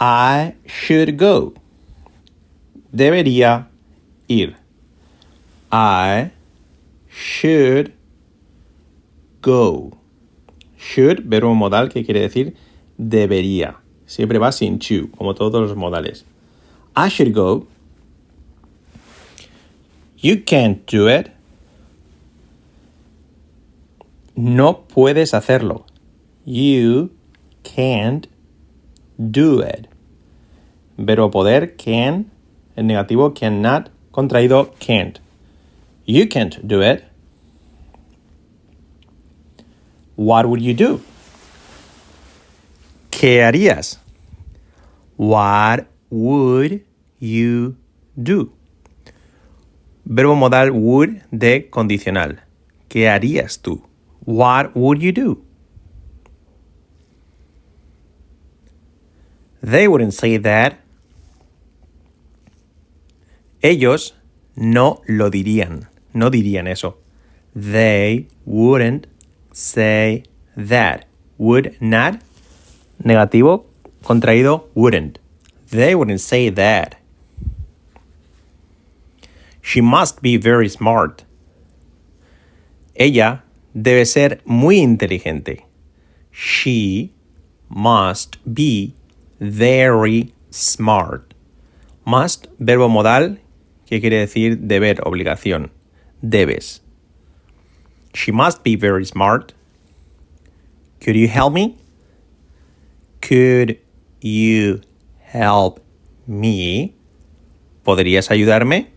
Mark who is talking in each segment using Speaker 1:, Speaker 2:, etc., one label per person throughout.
Speaker 1: I should go. Debería ir. I should go. Should, verbo modal que quiere decir debería. Siempre va sin to, como todos los modales. I should go. You can't do it. No puedes hacerlo. You can't do it. Verbo poder, can, el negativo cannot, contraído can't. You can't do it. What would you do? ¿Qué harías? What would you do? Verbo modal would de condicional. ¿Qué harías tú? What would you do? They wouldn't say that. Ellos no lo dirían. No dirían eso. They wouldn't say that. Would not. Negativo. Contraído. Wouldn't. They wouldn't say that. She must be very smart. Ella debe ser muy inteligente. She must be very smart. Must, verbo modal, que quiere decir deber, obligación. Debes. She must be very smart. Could you help me? Could you help me? ¿Podrías ayudarme?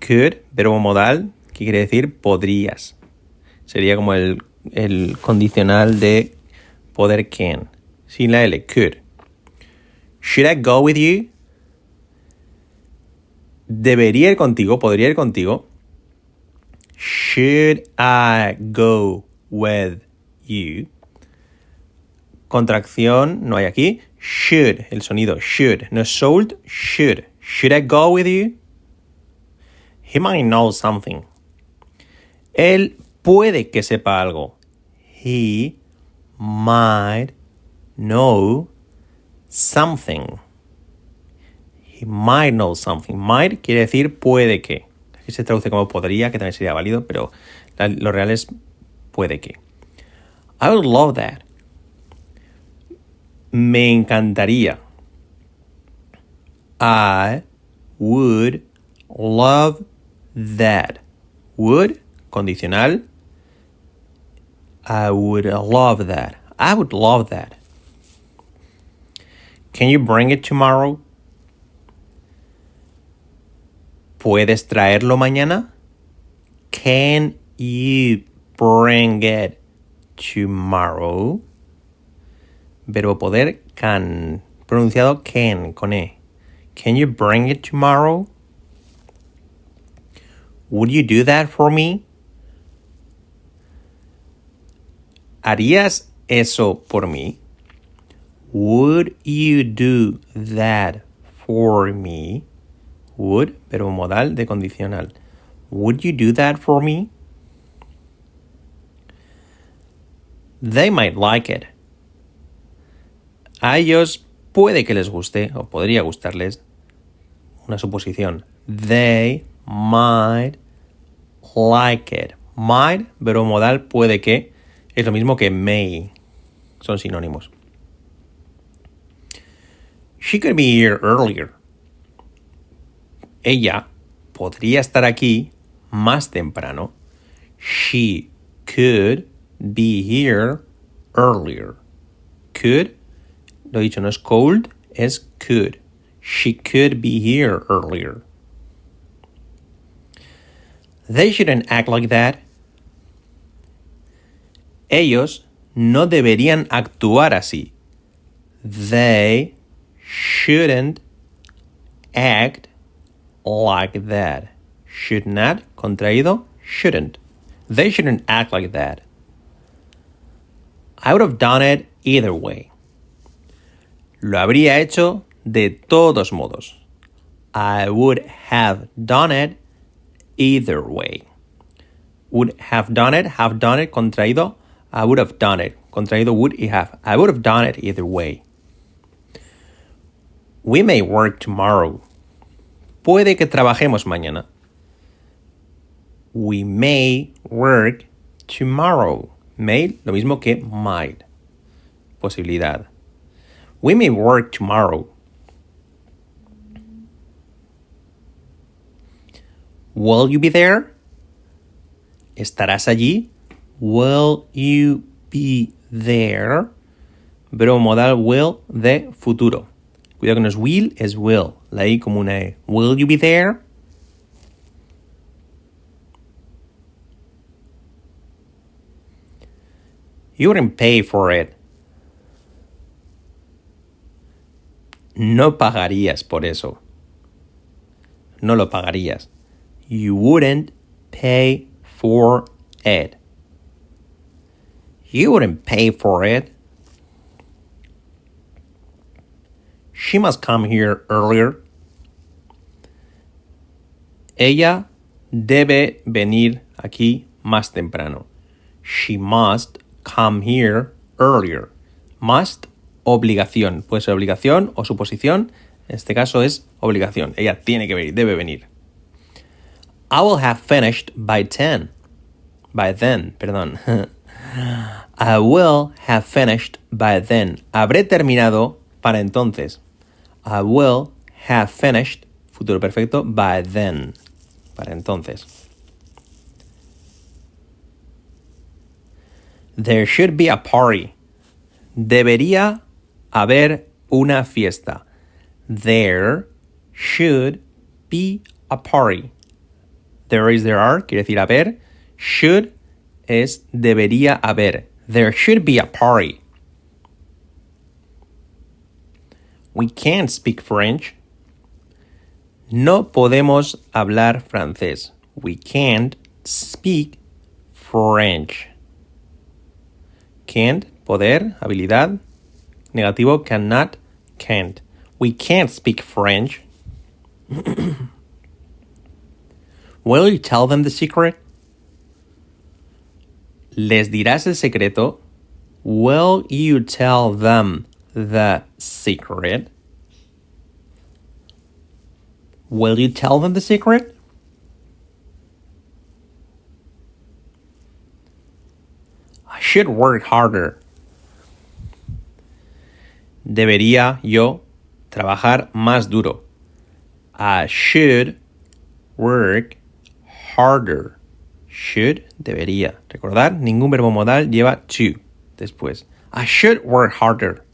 Speaker 1: Could, verbo modal, que quiere decir podrías. Sería como el, el condicional de poder can. Sin la L, could. Should I go with you? Debería ir contigo, podría ir contigo. Should I go with you? Contracción no hay aquí. Should, el sonido should. No should, should. Should I go with you? He might know something. Él puede que sepa algo. He might know something. He might know something. Might quiere decir puede que. Aquí se traduce como podría, que también sería válido, pero lo real es puede que. I would love that. Me encantaría. I would love that. Would, condicional. I would love that. I would love that. Can you bring it tomorrow? ¿Puedes traerlo mañana? Can you bring it tomorrow? Verbo poder, can. Pronunciado can, con E. Can you bring it tomorrow? Would you do that for me? ¿Harías eso por mí? Would you do that for me? Would, pero modal de condicional. Would you do that for me? They might like it. A ellos puede que les guste o podría gustarles. Una suposición. They might like it. Might, pero modal puede que es lo mismo que may. Son sinónimos. She could be here earlier. Ella podría estar aquí más temprano. She could be here earlier. Could, lo dicho, no es cold, es could. She could be here earlier. They shouldn't act like that. Ellos no deberían actuar así. They shouldn't act like that. Should not, contraído, shouldn't. They shouldn't act like that. I would have done it either way. Lo habría hecho de todos modos. I would have done it either way. Would have done it, have done it, contraído. I would have done it. Contraído would have. I would have done it either way. We may work tomorrow. Puede que trabajemos mañana. We may work tomorrow. May, lo mismo que might. Posibilidad. We may work tomorrow. Will you be there? ¿Estarás allí? Will you be there? Verbo modal will de futuro. Cuidado no es will, es will. La I como una E. Will you be there? You wouldn't pay for it. No pagarías por eso. No lo pagarías. You wouldn't pay for it. You wouldn't pay for it. She must come here earlier. Ella debe venir aquí más temprano. She must come here earlier. Must, obligación. Puede ser obligación o suposición. En este caso es obligación. Ella tiene que venir, debe venir. I will have finished by 10. By then, perdón. I will have finished by then. Habré terminado para entonces. I will have finished, futuro perfecto, by then. Para entonces. There should be a party. Debería haber una fiesta. There should be a party. There is, there are, quiere decir haber. Should es debería haber. There should be a party. We can't speak French. No podemos hablar francés. We can't speak French. Can't, poder, habilidad. Negativo, cannot, can't. We can't speak French. Will you tell them the secret? ¿Les dirás el secreto? Will you tell them the secret? Will you tell them the secret? I should work harder. Debería yo trabajar más duro. I should work harder. Should, debería. Recordar, ningún verbo modal lleva to después. I should work harder.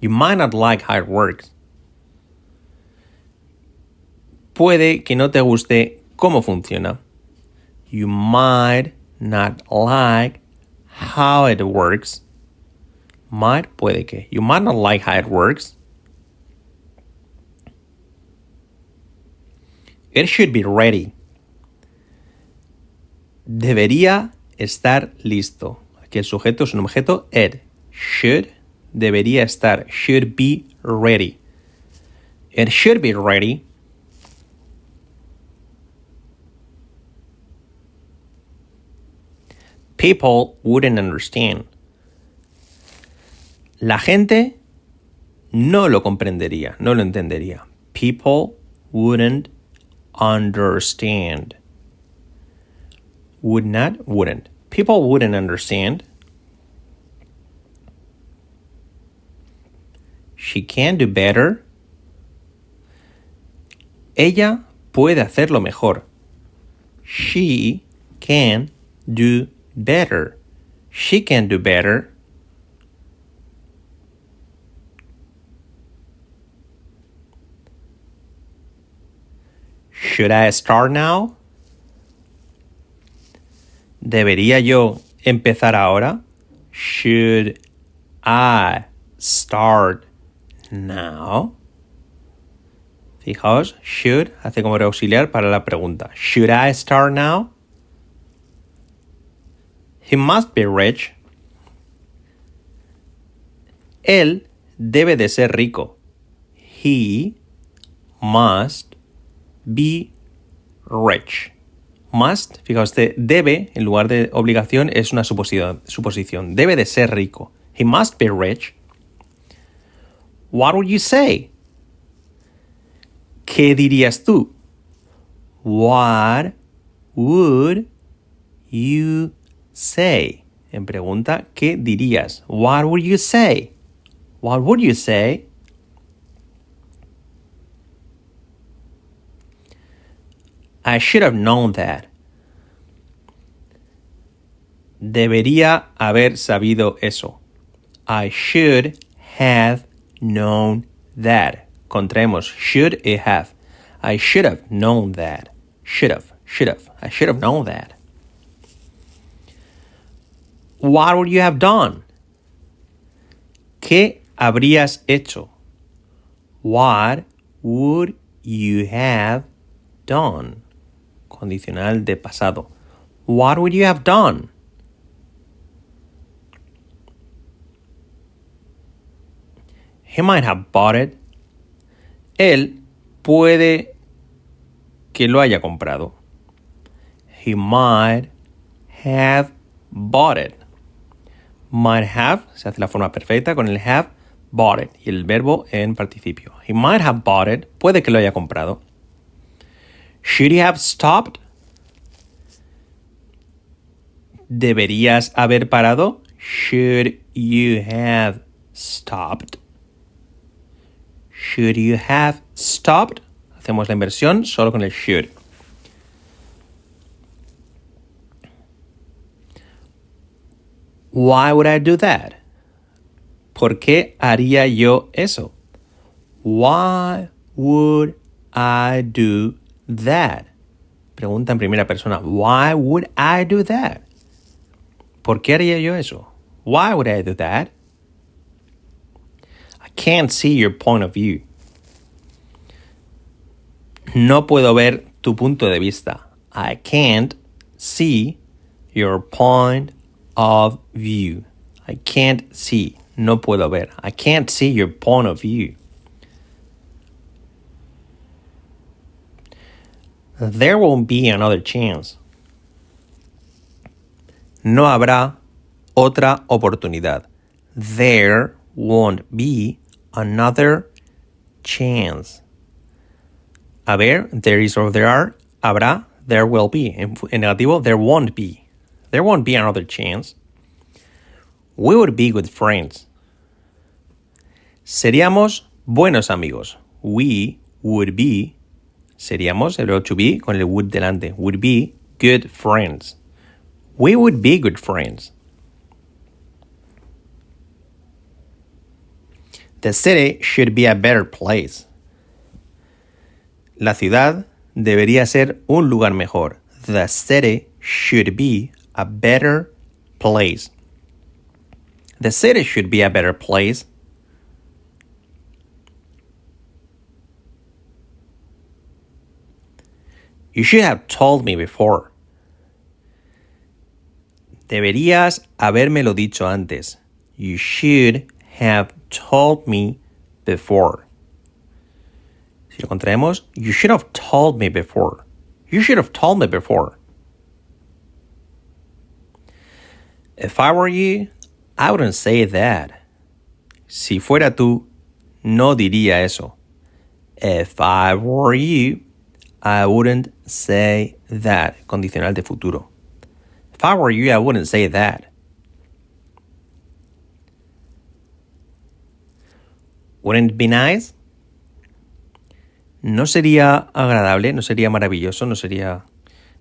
Speaker 1: You might not like how it works. Puede que no te guste cómo funciona. You might not like how it works. Might, puede que. You might not like how it works. It should be ready. Debería estar listo. Aquí el sujeto es un objeto, it. Should, debería estar. Should be ready. It should be ready. People wouldn't understand. La gente no lo comprendería, no lo entendería. People wouldn't understand. Would not, wouldn't. People wouldn't understand. She can do better. Ella puede hacerlo mejor. She can do better. She can do better. Should I start now? ¿Debería yo empezar ahora? Should I start now? Fijaos, should hace como auxiliar para la pregunta. Should I start now? He must be rich. Él debe de ser rico. He must be rich. Must, fijaos, de debe, en lugar de obligación, es una suposición. Debe de ser rico. He must be rich. What would you say? ¿Qué dirías tú? What would you say? En pregunta, ¿qué dirías? What would you say? What would you say? I should have known that. Debería haber sabido eso. I should have known that. Contraemos should it have. I should have known that. Should have, should have. I should have known that. What would you have done? ¿Qué habrías hecho? What would you have done? Condicional de pasado. What would you have done? He might have bought it. Él puede que lo haya comprado. He might have bought it. Might have se hace la forma perfecta con el have bought it y el verbo en participio. He might have bought it. Puede que lo haya comprado. Should he have stopped? ¿Deberías haber parado? Should you have stopped? Should you have stopped? Hacemos la inversión solo con el should. Why would I do that? ¿Por qué haría yo eso? Why would I do that? Pregunta en primera persona. Why would I do that? ¿Por qué haría yo eso? Why would I do that? Can't see your point of view. No puedo ver tu punto de vista. I can't see your point of view. I can't see. No puedo ver. I can't see your point of view. There won't be another chance. No habrá otra oportunidad. There won't be another chance. A ver, there is or there are, habrá, there will be. En, en negativo, there won't be. There won't be another chance. We would be good friends. Seríamos buenos amigos. We would be, seríamos el verbo to be con el would delante. Would be good friends. We would be good friends. The city should be a better place. La ciudad debería ser un lugar mejor. The city should be a better place. The city should be a better place. You should have told me before. Deberías habérmelo dicho antes. You should have told me before. Si lo contraemos, you should have told me before. You should have told me before. If I were you, I wouldn't say that. Si fuera tú, no diría eso. If I were you, I wouldn't say that. Condicional de futuro. If I were you, I wouldn't say that. Wouldn't it be nice? ¿No sería agradable? ¿No sería maravilloso? ¿No sería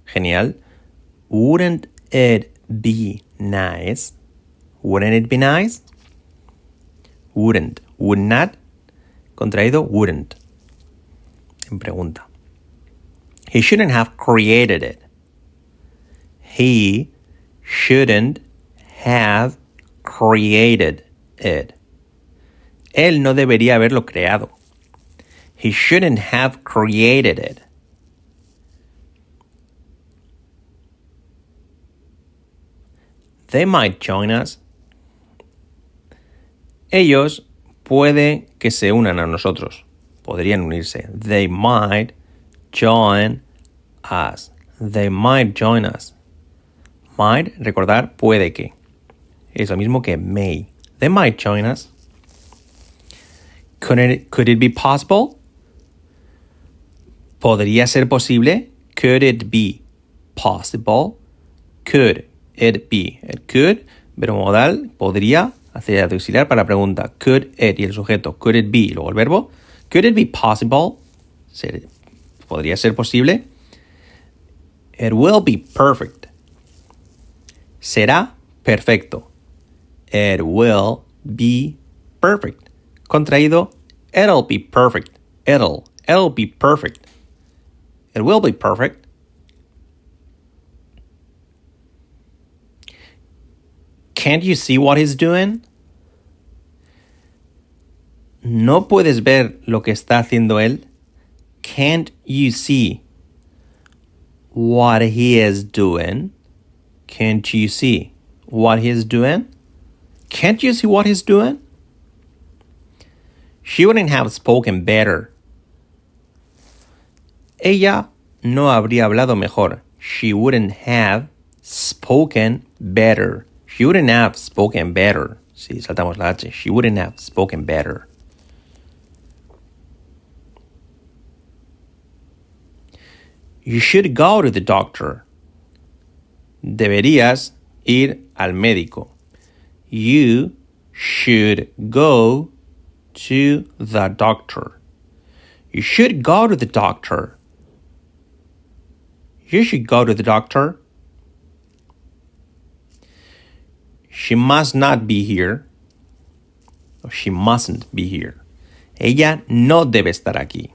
Speaker 1: genial? Wouldn't it be nice? Wouldn't it be nice? Wouldn't. Would not. Contraído, wouldn't. En pregunta. He shouldn't have created it. He shouldn't have created it. Él no debería haberlo creado. He shouldn't have created it. They might join us. Ellos puede que se unan a nosotros. Podrían unirse. They might join us. They might join us. Might, recordar, puede que. Es lo mismo que may. They might join us. Could it, could it be possible? ¿Podría ser posible? Could it be possible? Could it be? It could, verbo modal, podría, hacer auxiliar para la pregunta. Could it y el sujeto. Could it be? Y luego el verbo. Could it be possible? Ser, ¿Podría ser posible? It will be perfect. Será perfecto. It will be perfect. Contraído, it'll be perfect. It'll, it'll be perfect. It will be perfect. Can't you see what he's doing? ¿No puedes ver lo que está haciendo él? Can't you see what he is doing? Can't you see what he's doing? Can't you see what he's doing? She wouldn't have spoken better. Ella no habría hablado mejor. She wouldn't have spoken better. She wouldn't have spoken better. Si saltamos la H. She wouldn't have spoken better. You should go to the doctor. Deberías ir al médico. You should go to the doctor. You should go to the doctor. You should go to the doctor. She must not be here. She mustn't be here. Ella no debe estar aquí.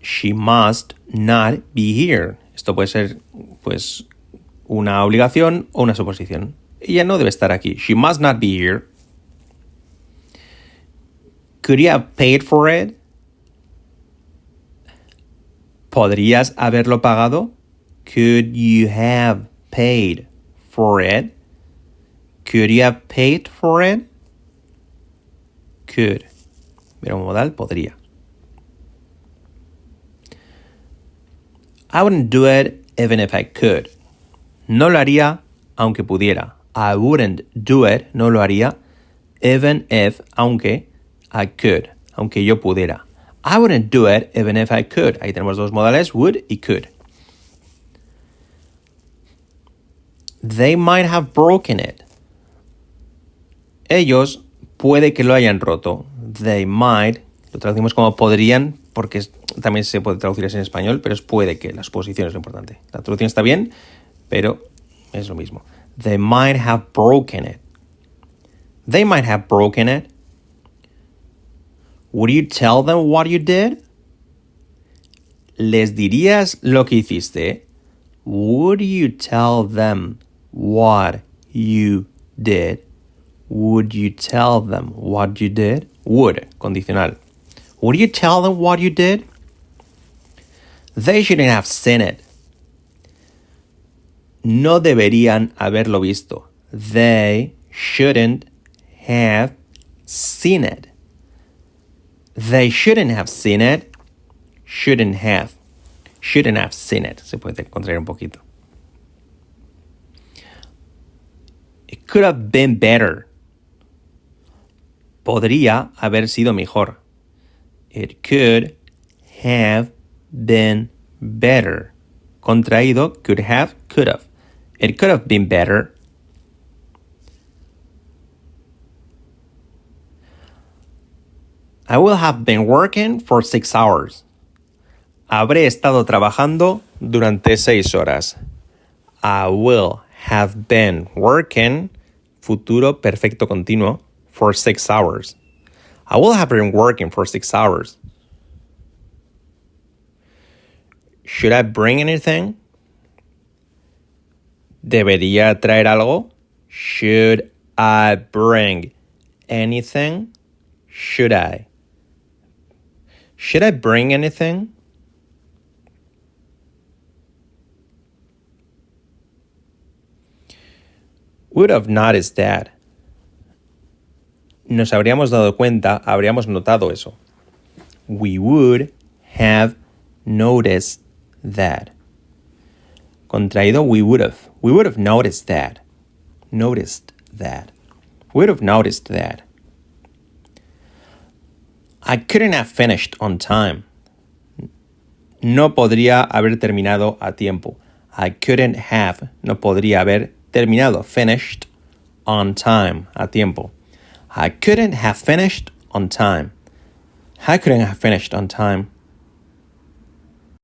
Speaker 1: She must not be here. Esto puede ser, pues, una obligación o una suposición. Ella no debe estar aquí. She must not be here. Could you have paid for it? ¿Podrías haberlo pagado? Could you have paid for it? Could you have paid for it? Could. Verbo modal, podría. I wouldn't do it even if I could. No lo haría aunque pudiera. I wouldn't do it, no lo haría, even if, aunque I could, aunque yo pudiera. I wouldn't do it even if I could. Ahí tenemos dos modales, would y could. They might have broken it. Ellos puede que lo hayan roto. They might, lo traducimos como podrían, porque también se puede traducir así en español, pero es puede que, la suposición es lo importante. La traducción está bien, pero es lo mismo. They might have broken it. They might have broken it. Would you tell them what you did? ¿Les dirías lo que hiciste? Would you tell them what you did? Would you tell them what you did? Would, condicional. Would you tell them what you did? They shouldn't have seen it. No deberían haberlo visto. They shouldn't have seen it. They shouldn't have seen it. Shouldn't have. Shouldn't have seen it. Se puede contraer un poquito. It could have been better. Podría haber sido mejor. It could have been better. Contraído, could have, could have. It could have been better. I will have been working for six hours. Habré estado trabajando durante seis horas. I will have been working, futuro perfecto continuo, for six hours. I will have been working for six hours. Should I bring anything? ¿Debería traer algo? Should I bring anything? Should I? Should I bring anything? Would have noticed that. Nos habríamos dado cuenta, habríamos notado eso. We would have noticed that. Contraído, we would have. We would have noticed that. Noticed that. We would have noticed that. I couldn't have finished on time. No podría haber terminado a tiempo. I couldn't have, no podría haber terminado, finished on time, a tiempo. I couldn't have finished on time. I couldn't have finished on time.